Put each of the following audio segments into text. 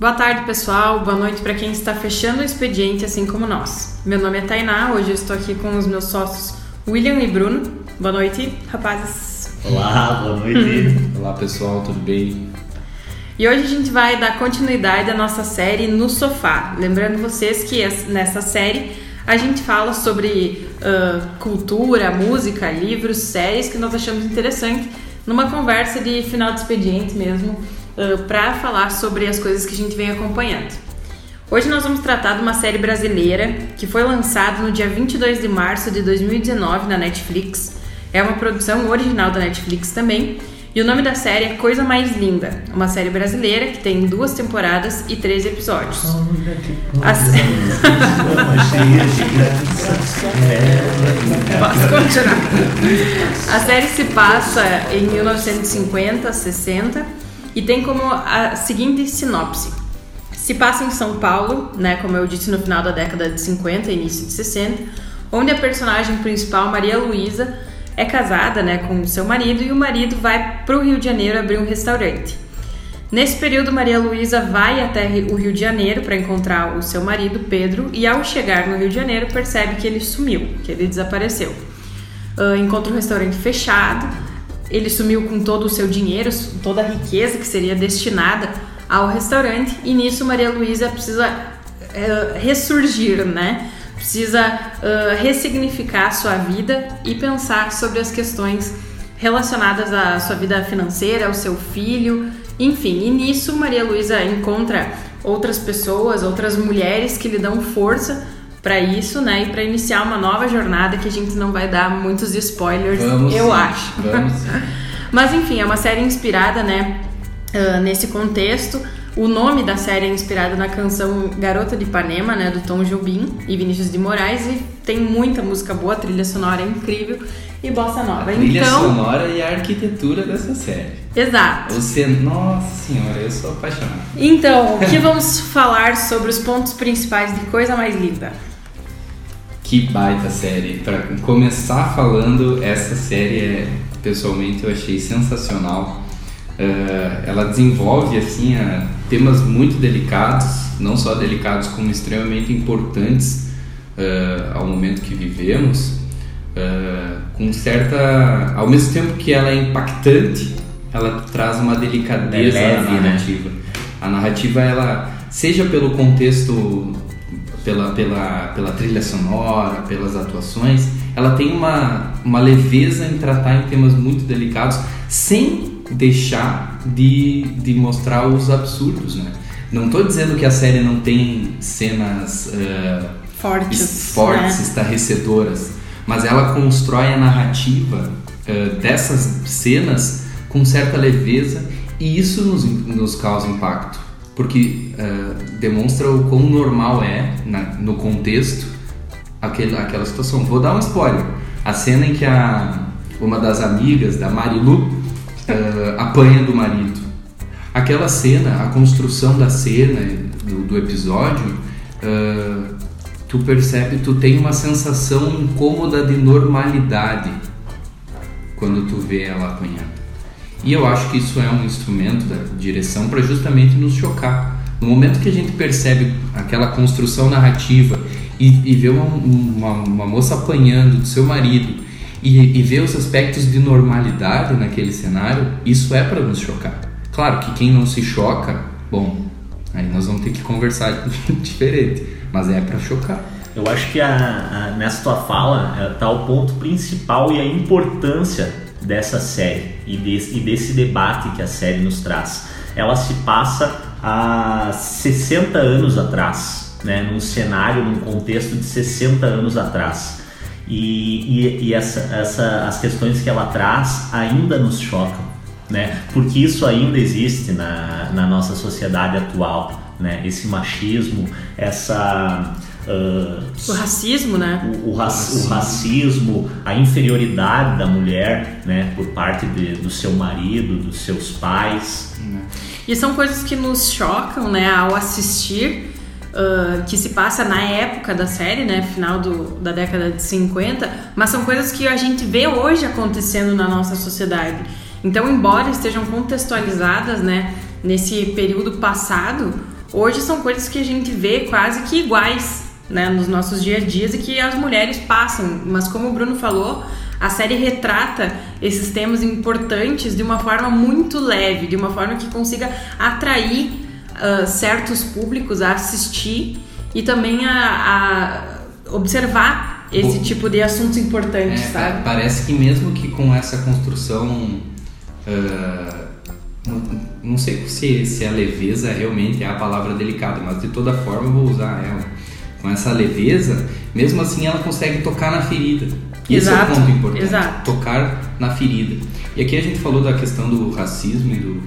Boa tarde, pessoal. Boa noite para quem está fechando o expediente, assim como nós. Meu nome é Tainá. Hoje eu estou aqui com os meus sócios William e Bruno. Boa noite, rapazes. Olá, boa noite. Olá, pessoal, tudo bem? E hoje a gente vai dar continuidade à nossa série No Sofá. Lembrando vocês que nessa série a gente fala sobre uh, cultura, música, livros, séries que nós achamos interessante numa conversa de final de expediente mesmo uh, para falar sobre as coisas que a gente vem acompanhando. Hoje nós vamos tratar de uma série brasileira que foi lançada no dia 22 de março de 2019 na Netflix. É uma produção original da Netflix também. E o nome da série é Coisa Mais Linda, uma série brasileira que tem duas temporadas e três episódios. A... Posso continuar? A série se passa em 1950, 60 e tem como a seguinte sinopse. Se passa em São Paulo, né, como eu disse no final da década de 50 e início de 60, onde a personagem principal, Maria Luísa, é casada né, com seu marido e o marido vai para o Rio de Janeiro abrir um restaurante. Nesse período, Maria Luísa vai até o Rio de Janeiro para encontrar o seu marido, Pedro, e ao chegar no Rio de Janeiro percebe que ele sumiu, que ele desapareceu. Uh, encontra um restaurante fechado, ele sumiu com todo o seu dinheiro, toda a riqueza que seria destinada ao restaurante e nisso Maria Luísa precisa uh, ressurgir, né? Precisa uh, ressignificar a sua vida e pensar sobre as questões relacionadas à sua vida financeira, ao seu filho, enfim. E nisso Maria Luísa encontra outras pessoas, outras mulheres que lhe dão força para isso, né? E para iniciar uma nova jornada que a gente não vai dar muitos spoilers, vamos eu sim, acho. Vamos. Mas enfim, é uma série inspirada, né? Uh, nesse contexto. O nome da série é inspirado na canção Garota de Ipanema, né, do Tom Jobim e Vinícius de Moraes, e tem muita música boa, trilha sonora é incrível e bossa nova. A trilha então, sonora e a arquitetura dessa série. exato. Você, nossa senhora, eu sou apaixonado. Então, o que vamos falar sobre os pontos principais de Coisa Mais Linda? Que baita série. Para começar falando, essa série é, pessoalmente eu achei sensacional. Uh, ela desenvolve assim uh, temas muito delicados, não só delicados como extremamente importantes uh, ao momento que vivemos, com certa, ao mesmo tempo que ela é impactante, ela traz uma delicadeza É leve, na narrativa. A narrativa ela, seja pelo contexto, pela, pela, pela trilha sonora, pelas atuações, ela tem uma, uma leveza em tratar em temas muito delicados, sem deixar de, de mostrar os absurdos, né? Não estou dizendo que a série não tem cenas uh, Fortes. es- fortes, né? estarrecedoras, mas ela constrói a narrativa uh, dessas cenas com certa leveza e isso nos, nos causa impacto, porque uh, demonstra o quão normal é na- no contexto aquele, aquela situação. Vou dar um spoiler. A cena em que a, uma das amigas da Marilu eh, apanha do marido. Aquela cena, a construção da cena, do, do episódio, eh, tu percebe, tu tem uma sensação incômoda de normalidade quando tu vê ela apanhando. E eu acho que isso é um instrumento da direção para justamente nos chocar. No momento que a gente percebe aquela construção narrativa e, e vê uma, uma, uma moça apanhando do seu marido e, e vê os aspectos de normalidade naquele cenário, isso é para nos chocar. Claro que quem não se choca, bom, aí nós vamos ter que conversar diferente, mas é para chocar. Eu acho que a, a- nessa tua fala está o ponto principal e a importância dessa série e desse, e desse debate que a série nos traz. Ela se passa há 60 anos atrás, né, num cenário, num contexto de 60 anos atrás. E, e, e essa, essa, as questões que ela traz ainda nos chocam. né? Porque isso ainda existe na, na nossa sociedade atual. né? Esse machismo, essa Uh, o racismo, né? O, o, raci o, racismo, a inferioridade da mulher, né, por parte de, do seu marido, dos seus pais. E são coisas que nos chocam, né, ao assistir. Uh, que se passa na época da série, né, final do, da década de 50, mas são coisas que a gente vê hoje acontecendo na nossa sociedade. Então, embora estejam contextualizadas, né, nesse período passado, hoje são coisas que a gente vê quase que iguais, né, nos nossos dias a dias e que as mulheres passam. Mas como o Bruno falou, a série retrata esses temas importantes de uma forma muito leve, de uma forma que consiga atrair uh, certos públicos a assistir e também a, a observar esse tipo de assuntos importantes, é, sabe? Parece que mesmo que com essa construção, uh, não, não, sei se, se a leveza realmente é a palavra delicada, mas de toda forma eu vou usar ela com essa leveza, mesmo assim ela consegue tocar na ferida. Esse exato, é o ponto importante. Exato. Tocar na ferida. E aqui a gente falou da questão do racismo e, do,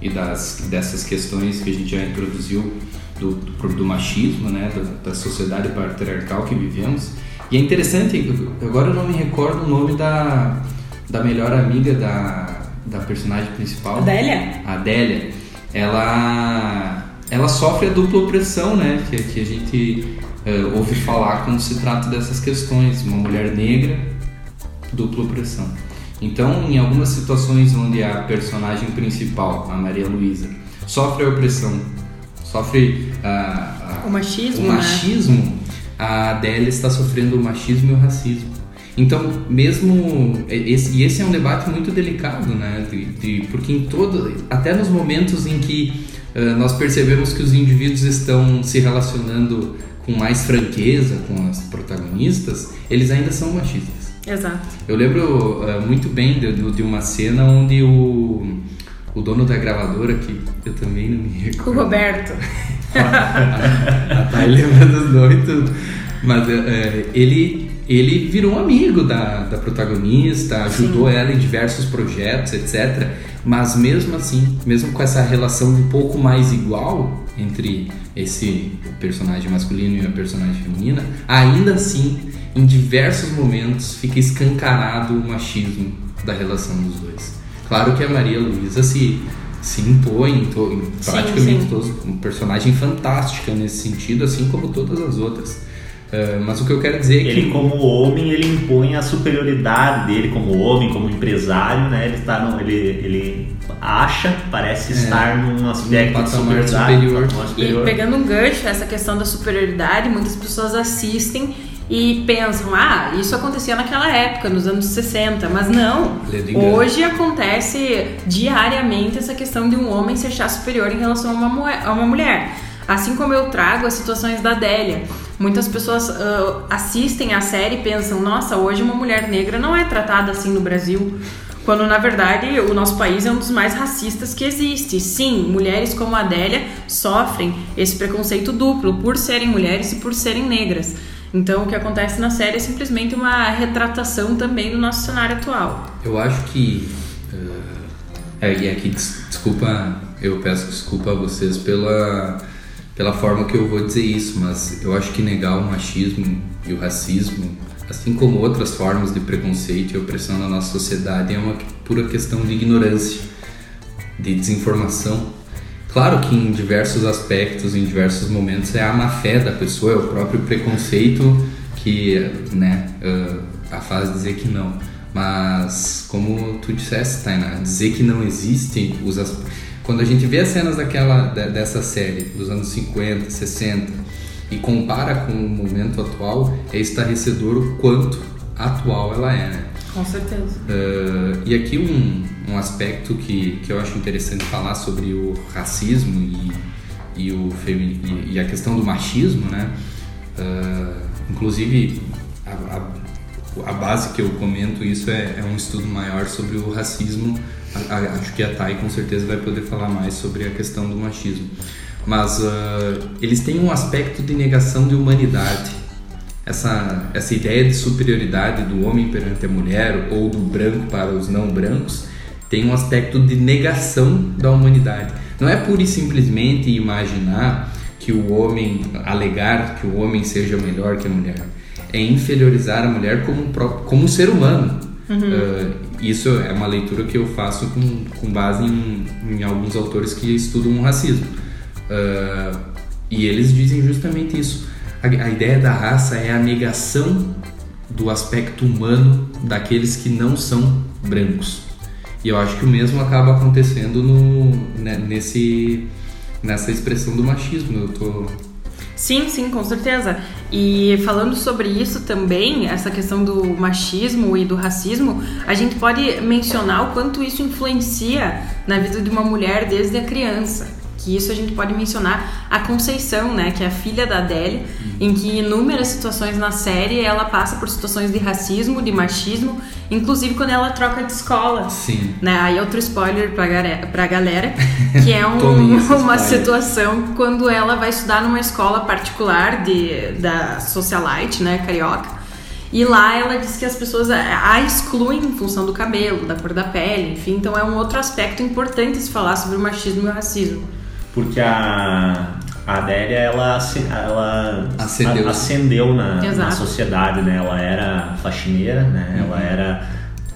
e das, dessas questões que a gente já introduziu do, do, do machismo, né, da, da, sociedade patriarcal que vivemos. E é interessante, agora eu não me recordo o nome da, da melhor amiga da, da personagem principal. Adélia? Adélia. Ela, ela sofre a dupla opressão, né, que, que a gente uh, ouve falar quando se trata dessas questões. Uma mulher negra, dupla opressão. Então, em algumas situações onde a personagem principal, a Maria Luísa, sofre a opressão, sofre uh, uh, o machismo, o machismo né? a Adélia está sofrendo o machismo e o racismo. Então, mesmo esse, e esse é um debate muito delicado, né? De, de, porque em todo, até nos momentos em que uh, nós percebemos que os indivíduos estão se relacionando com mais franqueza com as protagonistas, eles ainda são machistas. Exato. Eu lembro uh, muito bem de, de, uma cena onde o, o dono da gravadora, que eu também não me recordo. O Roberto. a Thay lembra dos tudo. Mas uh, ele, ele virou um amigo da, da protagonista, ajudou Sim. ela em diversos projetos, etc. Mas mesmo assim, mesmo com essa relação um pouco mais igual entre esse personagem masculino e a personagem feminina, ainda assim, em diversos momentos, fica escancarado o machismo da relação dos dois. Claro que a Maria Luísa se, se impõe em, to, em praticamente sim, sim. todos, um personagem fantástica nesse sentido, assim como todas as outras. Uh, mas o que eu quero dizer é que ele como homem ele impõe a superioridade dele como homem como empresário né ele está no, ele, ele acha parece é, estar num aspecto de superior. superior. e pegando um gancho essa questão da superioridade muitas pessoas assistem e pensam, ah, isso acontecia naquela época, nos anos 60, mas não. Hoje acontece diariamente essa questão de um homem se achar superior em relação a uma, a uma mulher. Assim como eu trago as situações da Adélia. Muitas pessoas uh, assistem a série e pensam: nossa, hoje uma mulher negra não é tratada assim no Brasil. Quando na verdade o nosso país é um dos mais racistas que existe. Sim, mulheres como a Adélia sofrem esse preconceito duplo por serem mulheres e por serem negras. Então o que acontece na série é simplesmente uma retratação também do nosso cenário atual. Eu acho que. Uh, é, e aqui, desculpa, eu peço desculpa a vocês pela pela forma que eu vou dizer isso, mas eu acho que negar o machismo e o racismo, assim como outras formas de preconceito e opressão na nossa sociedade, é uma pura questão de ignorância, de desinformação. Claro que em diversos aspectos, em diversos momentos, é a má fé da pessoa, é o próprio preconceito que né, uh, a faz dizer que não. Mas, como tu disseste, Tainá, dizer que não existe os aspectos quando a gente vê as cenas daquela, dessa série, dos anos 50, 60, e compara com o momento atual, é estarrecedor o quanto atual ela é, né? Com certeza. Uh, e aqui um, um aspecto que, que eu acho interessante falar sobre o racismo e, e, o femi e, e a questão do machismo, né? Uh, inclusive, a, a, a, base que eu comento isso é, é um estudo maior sobre o racismo acho que a Thay com certeza vai poder falar mais sobre a questão do machismo. Mas uh, eles têm um aspecto de negação de humanidade. Essa, essa ideia de superioridade do homem perante a mulher ou do branco para os não brancos tem um aspecto de negação da humanidade. Não é pura e simplesmente imaginar que o homem, alegar que o homem seja melhor que a mulher. É inferiorizar a mulher como, como ser humano. Uhum. Uh, isso é uma leitura que eu faço com, com base em, em alguns autores que estudam o racismo. Uh, e eles dizem justamente isso. A, a ideia da raça é a negação do aspecto humano daqueles que não são brancos. E eu acho que o mesmo acaba acontecendo no, né, nesse, nessa expressão do machismo. Eu tô... Sim, sim, com certeza. E falando sobre isso também, essa questão do machismo e do racismo, a gente pode mencionar o quanto isso influencia na vida de uma mulher desde a criança que isso a gente pode mencionar a Conceição, né, que é a filha da Adélia, em que inúmeras situações na série ela passa por situações de racismo, de machismo, inclusive quando ela troca de escola. Sim. Né? Aí outro spoiler pra, pra galera, que é um, uma situação quando ela vai estudar numa escola particular de, da socialite, né, carioca. E lá ela diz que as pessoas a excluem em função do cabelo, da cor da pele, enfim. Então é um outro aspecto importante se falar sobre o machismo e o racismo porque a, a Adélia ela, ela acendeu, acendeu na, na, sociedade, né? Ela era faxineira, né? Uhum. Ela era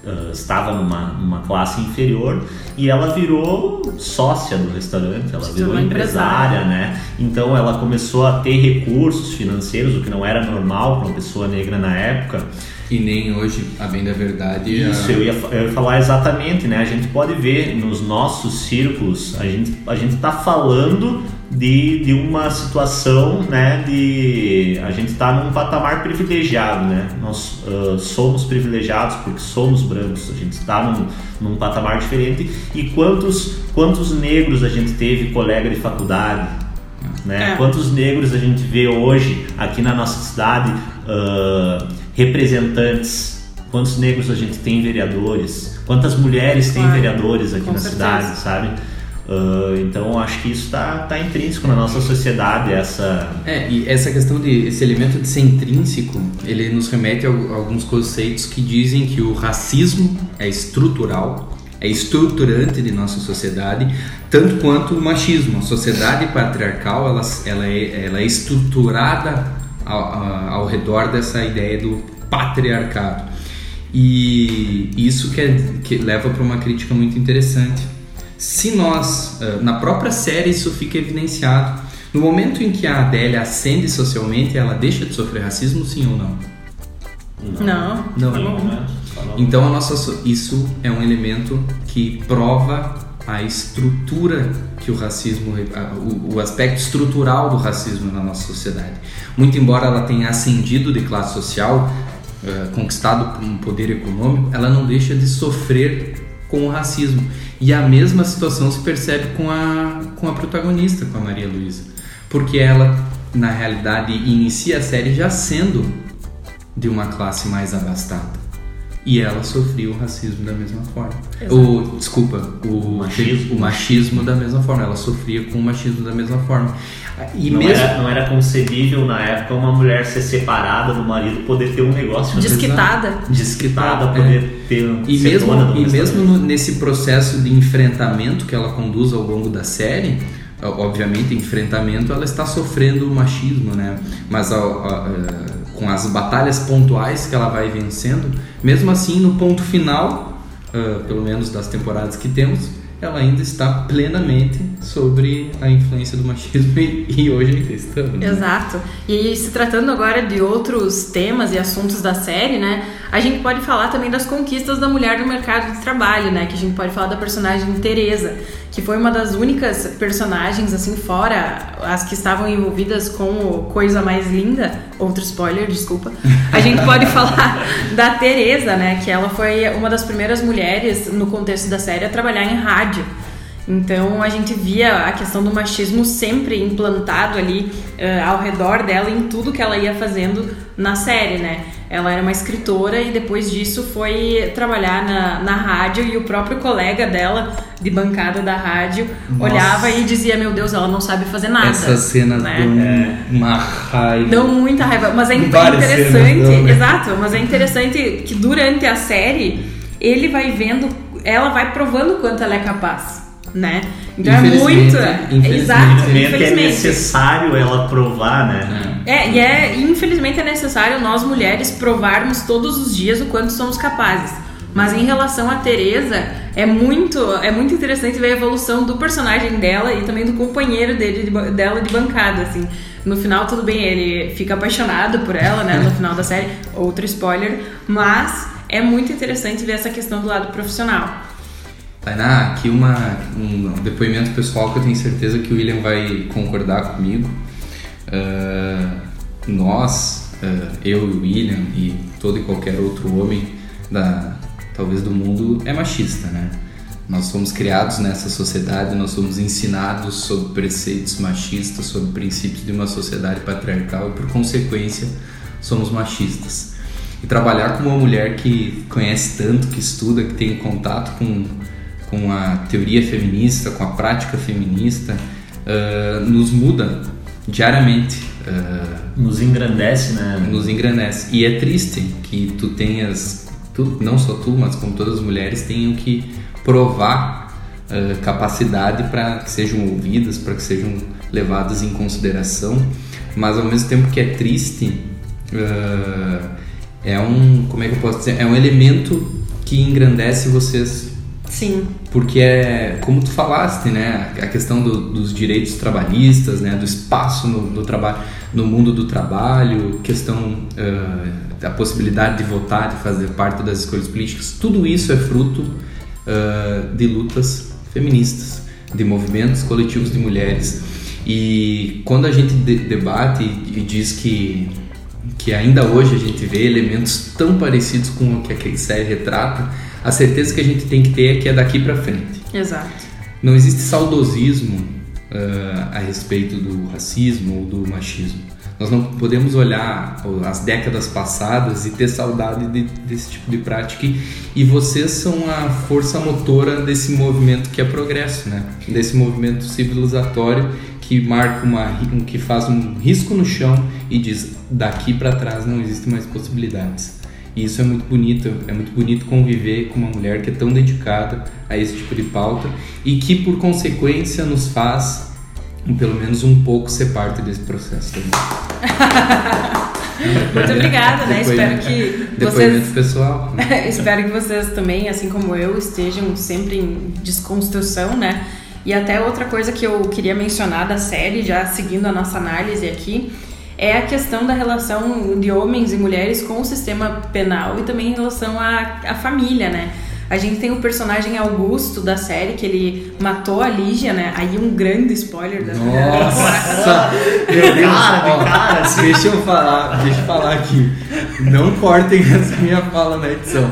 uh, estava numa, numa classe inferior e ela virou sócia do restaurante, ela virou empresária, empresária, né? Então ela começou a ter recursos financeiros, o que não era normal para uma pessoa negra na época. E nem hoje, a bem da verdade. Isso, a... eu, ia, eu ia falar exatamente, né? A gente pode ver nos nossos círculos, a gente a gente está falando de, de uma situação, né? De a gente está num patamar privilegiado, né? Nós uh, somos privilegiados porque somos brancos, a gente está num, num patamar diferente. E quantos quantos negros a gente teve colega de faculdade, né? É. Quantos negros a gente vê hoje aqui na nossa cidade? Uh, representantes, quantos negros a gente tem vereadores, quantas mulheres tem vereadores aqui na certeza. cidade, sabe? Uh, então acho que isso está tá intrínseco na nossa sociedade essa é e essa questão de esse elemento de ser intrínseco ele nos remete a, a alguns conceitos que dizem que o racismo é estrutural é estruturante de nossa sociedade tanto quanto o machismo a sociedade patriarcal ela, ela, é, ela é estruturada ao, ao redor dessa ideia do patriarcado. E isso que, é, que leva para uma crítica muito interessante. Se nós, eh, na própria série, isso fica evidenciado. No momento em que a Adélia ascende socialmente, ela deixa de sofrer racismo, sim ou não? Não. Não. não. Então, a nossa, isso é um elemento que prova a estrutura que o racismo, o, aspecto estrutural do racismo na nossa sociedade. Muito embora ela tenha ascendido de classe social, eh, conquistado um poder econômico, ela não deixa de sofrer com o racismo. E a mesma situação se percebe com a, com a protagonista, com a Maria Luísa. Porque ela, na realidade, inicia a série já sendo de uma classe mais abastada. E ela sofria o racismo da mesma forma. O, desculpa, o machismo. o machismo da mesma forma. Ela sofria com o machismo da mesma forma. E não, mesmo... era, não era concebível na época uma mulher ser separada do marido poder ter um negócio desquitada desquitada poder é. ter e mesmo e mesmo no, nesse processo de enfrentamento que ela conduz ao longo da série obviamente enfrentamento ela está sofrendo o machismo né mas a, a, a, com as batalhas pontuais que ela vai vencendo mesmo assim no ponto final uh, pelo menos das temporadas que temos ela ainda está plenamente sobre a influência do machismo e, e hoje ainda estamos. Né? Exato. E se tratando agora de outros temas e assuntos da série, né, a gente pode falar também das conquistas da mulher no mercado de trabalho, né, que a gente pode falar da personagem Teresa, que foi uma das únicas personagens, assim, fora as que estavam envolvidas com Coisa Mais Linda, outro spoiler, desculpa, a gente pode falar da Teresa, né, que ela foi uma das primeiras mulheres no contexto da série a trabalhar em rádio. Então a gente via a questão do machismo sempre implantado ali uh, ao redor dela em tudo que ela ia fazendo na série, né? Ela era uma escritora e depois disso foi trabalhar na, na rádio e o próprio colega dela de bancada da rádio Nossa. olhava e dizia: Meu Deus, ela não sabe fazer nada. Essas cenas né? dão é. uma raiva. Dão muita raiva. Mas é interessante, dão, né? exato, mas é interessante que durante a série ele vai vendo, ela vai provando quanto ela é capaz. Né? Então é muito. Infelizmente, Exato, Infelizmente, é infelizmente. necessário ela provar, né? É, e é, infelizmente é necessário nós mulheres provarmos todos os dias o quanto somos capazes. Mas em relação a Teresa, é muito, é muito interessante ver a evolução do personagem dela e também do companheiro dele, de dela de bancada, assim. No final, tudo bem, ele fica apaixonado por ela, né, no final da série, outro spoiler, mas é muito interessante ver essa questão do lado profissional. Tainá, aqui uma, um depoimento pessoal que eu tenho certeza que o William vai concordar comigo. Ah, nós, ah, eu e o William e todo e qualquer outro homem da talvez do mundo é machista, né? Nós somos criados nessa sociedade, nós somos ensinados sobre preceitos machistas, sobre princípios de uma sociedade patriarcal e por consequência somos machistas. E trabalhar com uma mulher que conhece tanto, que estuda, que tem contato com com a teoria feminista, com a prática feminista, ah, nos muda diariamente, ah, Nos engrandece, né? nos engrandece. E é triste que tu tenhas, tu, não só tu, mas como todas as mulheres, tenham que provar ah, capacidade para que sejam ouvidas, para que sejam levadas em consideração, mas ao mesmo tempo que é triste, é um, como é que eu posso dizer, é um elemento que engrandece vocês Sim, porque é como tu falaste, né, a questão do- dos direitos trabalhistas, né, do espaço no, no trabalho, no mundo do trabalho, questão ah, da possibilidade de votar, de fazer parte das escolhas políticas, tudo isso é fruto ah, de lutas feministas, de movimentos coletivos de mulheres. E quando a gente de- debate e, diz que que ainda hoje a gente vê elementos tão parecidos com o que a série retrata, a certeza que a gente tem que ter é que é daqui para frente. exato. Não existe saudosismo ah, a respeito do racismo ou do machismo. Nós não podemos olhar as décadas passadas e ter saudade de- desse tipo de prática. E- vocês são a força motora desse movimento que é progresso, né? Desse movimento civilizatório que marca uma, que faz um risco no chão e diz daqui para trás não existem mais possibilidades. E isso é muito bonito, é muito bonito conviver com uma mulher que é tão dedicada a esse tipo de pauta e que por consequência nos faz pelo menos um pouco ser parte desse processo também. Muito obrigada, né? Espero que vocês pessoal. né? Espero que vocês também, assim como eu, estejam sempre em desconstrução, né? E até outra coisa que eu queria mencionar da série, já seguindo a nossa análise aqui, é a questão da relação de homens e mulheres com o sistema penal e também em relação à, à família, né? A gente tem o personagem Augusto da série, que ele matou a Lígia, né? Aí um grande spoiler da. Nossa! Meu Deus, Cara, ó, cara, assim. deixa eu falar, deixa eu falar aqui. Não cortem essa minha fala na edição.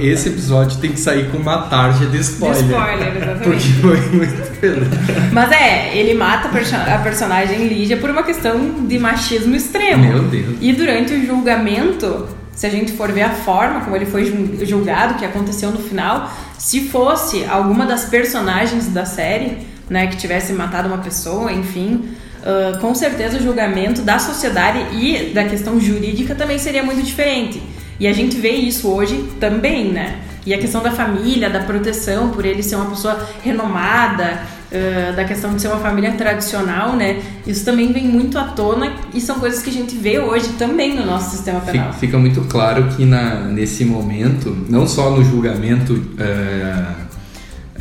Esse episódio tem que sair com uma tarja de spoiler. De spoiler, exatamente. Porque foi muito Mas é, ele mata a perso- a personagem Lígia por uma questão de machismo extremo. Meu Deus. E durante o julgamento, se a gente for ver a forma como ele foi ju- julgado, que aconteceu no final, se fosse alguma das personagens da série, né, que tivesse matado uma pessoa, enfim, ah, com certeza o julgamento da sociedade e da questão jurídica também seria muito diferente. E a gente vê isso hoje também, né? E a questão da família, da proteção, por ele ser uma pessoa renomada, ah, da questão de ser uma família tradicional, né? Isso também vem muito à tona e são coisas que a gente vê hoje também no nosso sistema penal. Fica, fica muito claro que na, nesse momento, não só no julgamento é,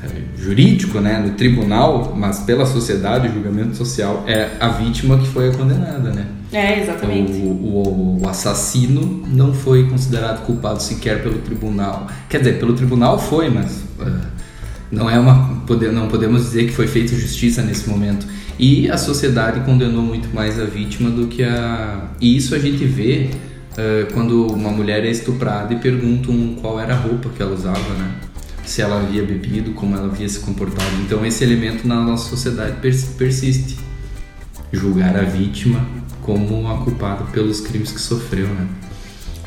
é, jurídico, né, no tribunal, mas pela sociedade, o julgamento social, é a vítima que foi a condenada, né? É, exatamente. O, o, o assassino não foi considerado culpado sequer pelo tribunal. Quer dizer, pelo tribunal foi, mas ah, não é uma não podemos dizer que foi feita justiça nesse momento. E a sociedade condenou muito mais a vítima do que a. E isso a gente vê ah, quando uma mulher é estuprada e perguntam qual era a roupa que ela usava, né? Se ela havia bebido, como ela havia se comportado. Então esse elemento na nossa sociedade pers- persiste julgar a vítima como a culpada pelos crimes que sofreu, né?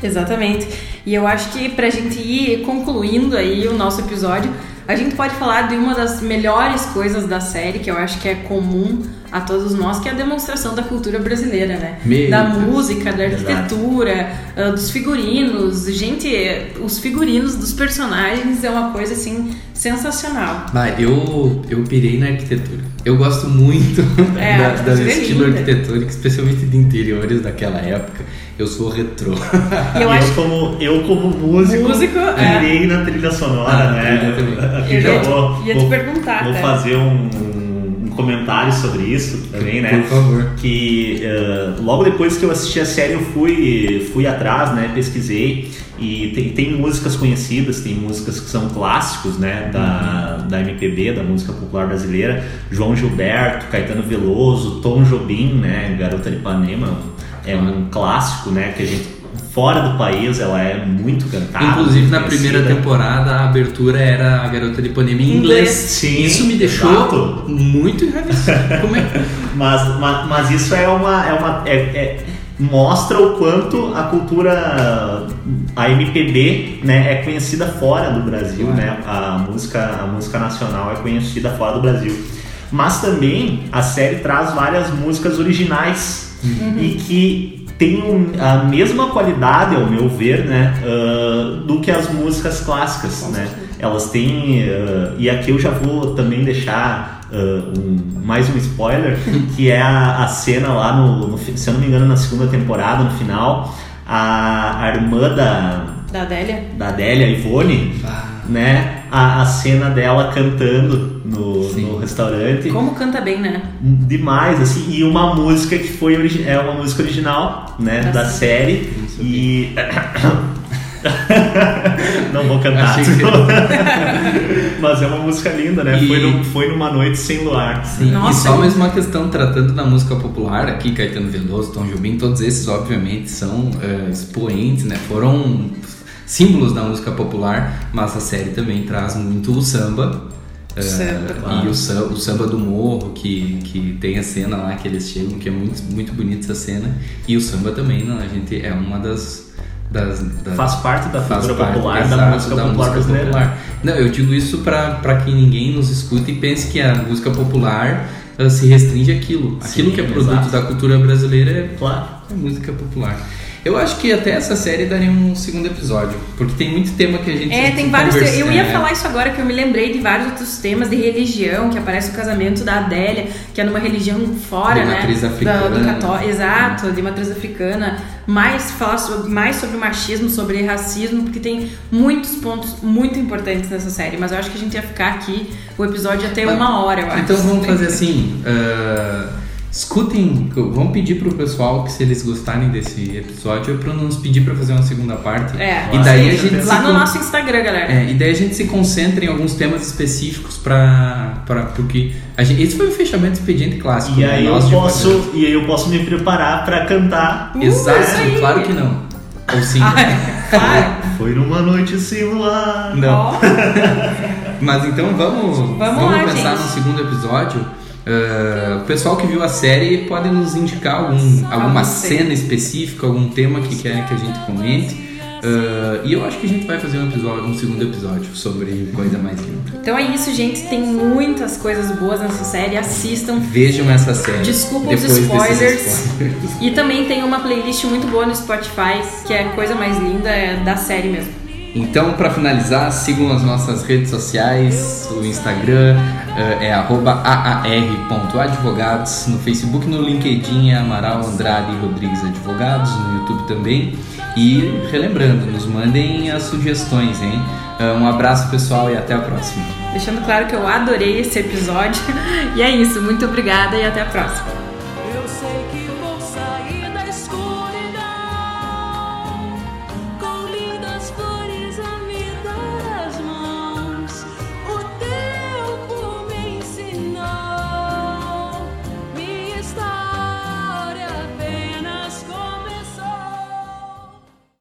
Exatamente. E eu acho que pra gente ir concluindo aí o nosso episódio, a gente pode falar de uma das melhores coisas da série, que eu acho que é comum a todos nós, que é a demonstração da cultura brasileira, né? Meu da Deus. música, da arquitetura, ah, dos figurinos. Gente, os figurinos dos personagens é uma coisa assim sensacional. Bah, eu, eu pirei na arquitetura. Eu gosto muito É, da, da arquitetura é estilo arquitetônico, especialmente de interiores daquela época. Eu sou retrô. Eu E acho como, eu como músico, Músico, é. pirei na trilha sonora, Ah, né? Eu já ia te- vou, ia te perguntar, vou até. fazer um, um comentário sobre isso também, né? Por favor. que eh, logo depois que eu assisti a série eu fui, fui atrás, né, pesquisei. E tem, tem músicas conhecidas, tem músicas que são clássicos, né, da, da MPB, da música popular brasileira, João Gilberto, Caetano Veloso, Tom Jobim, né, Garota de Ipanema, é um clássico, né, que a gente fora do país ela é muito cantada. Inclusive, na primeira temporada, a abertura era a garota de Ipanema em Inglês. Sim, Isso me deixou exato. muito enraivecido. É. Mas, mas, mas isso é uma. É uma é, é- mostra o quanto a cultura, a MPB, né, é conhecida fora do Brasil, Claro. né? A música, a música nacional é conhecida fora do Brasil. Mas também a série traz várias músicas originais e que tem a mesma qualidade, ao meu ver, né, ah, do que as músicas clássicas, né? Elas têm ah, e aqui eu já vou também deixar ah, um- mais um spoiler, que é a, a cena lá no, no se eu não me engano, na segunda temporada, no final, a, a irmã da, da Adélia. da Adélia, Ivone, né? A, a cena dela cantando no, no restaurante. Como canta bem, né? Demais, assim, e uma música que foi é uma música original, né, Da da série. Não sabia. E. Não vou cantar. Achei que- Mas é uma música linda, né? E- Foi, no- foi numa noite sem luar. Sim, Nossa, e só mais uma questão, tratando da música popular, aqui Caetano Veloso, Tom Jobim, todos esses obviamente são eh, expoentes, né? Foram símbolos da música popular, mas a série também traz muito o samba. Eh, Samba, claro. E o samba, o samba do morro, que, que tem a cena lá que eles chegam, que é muito, muito bonita essa cena. E o samba também, né? a gente é uma das. das, das Faz parte da faz cultura parte, popular, exato, da música popular brasileira. popular. Não, eu digo isso para que ninguém nos escute e pense que a música popular ah, se restringe àquilo. Sim, Aquilo que é produto exato. da cultura brasileira é, Claro. é música popular. Eu acho que até essa série daria um segundo episódio, porque tem muito tema que a gente É, tem vários. conversa- Eu ia é. falar isso agora, que eu me lembrei de vários outros temas de religião, que aparece o casamento da Adélia, que é numa religião fora, De né? matriz da- africana. do cató Exato, de matriz africana. Mais falar sobre, mais sobre machismo, sobre racismo, porque tem muitos pontos muito importantes nessa série. Mas eu acho que a gente ia ficar aqui, o episódio ter Mas- uma hora, eu acho. Então vamos fazer assim. ah, escutem, vamos pedir pro pessoal que se eles gostarem desse episódio, é pra nos pedir pra fazer uma segunda parte. É, E daí a gente Lá no con- nosso Instagram, galera. É, e daí a gente se concentra em alguns temas específicos para porque a gente, esse foi o fechamento do expediente clássico. E né? aí, eu posso, e aí eu posso me preparar pra cantar. Uh, Exato, aí. claro que não. Ou sim. Claro. Foi numa noite luar. Não. Mas então vamos, Vamos lá, pensar gente. no segundo episódio. Ah, o pessoal que viu a série pode nos indicar algum, alguma Algum cena específica, algum tema que quer que a gente comente. Ah, e eu acho que a gente vai fazer um, episódio, um segundo episódio sobre coisa mais linda. Então é isso, gente. Tem muitas coisas boas nessa série. Assistam. Vejam essa série. Desculpa os spoilers. spoilers. E também tem uma playlist muito boa no Spotify, que é a coisa mais linda é da série mesmo. Então, para finalizar, sigam as nossas redes sociais, o Instagram eh, é aar.advogados, no Facebook no LinkedIn é Amaral Andrade Rodrigues Advogados, no YouTube também. E relembrando, nos mandem as sugestões, hein? Eh, Um abraço pessoal e até a próxima. Deixando claro que eu adorei esse episódio. E é isso. Muito obrigada e até a próxima.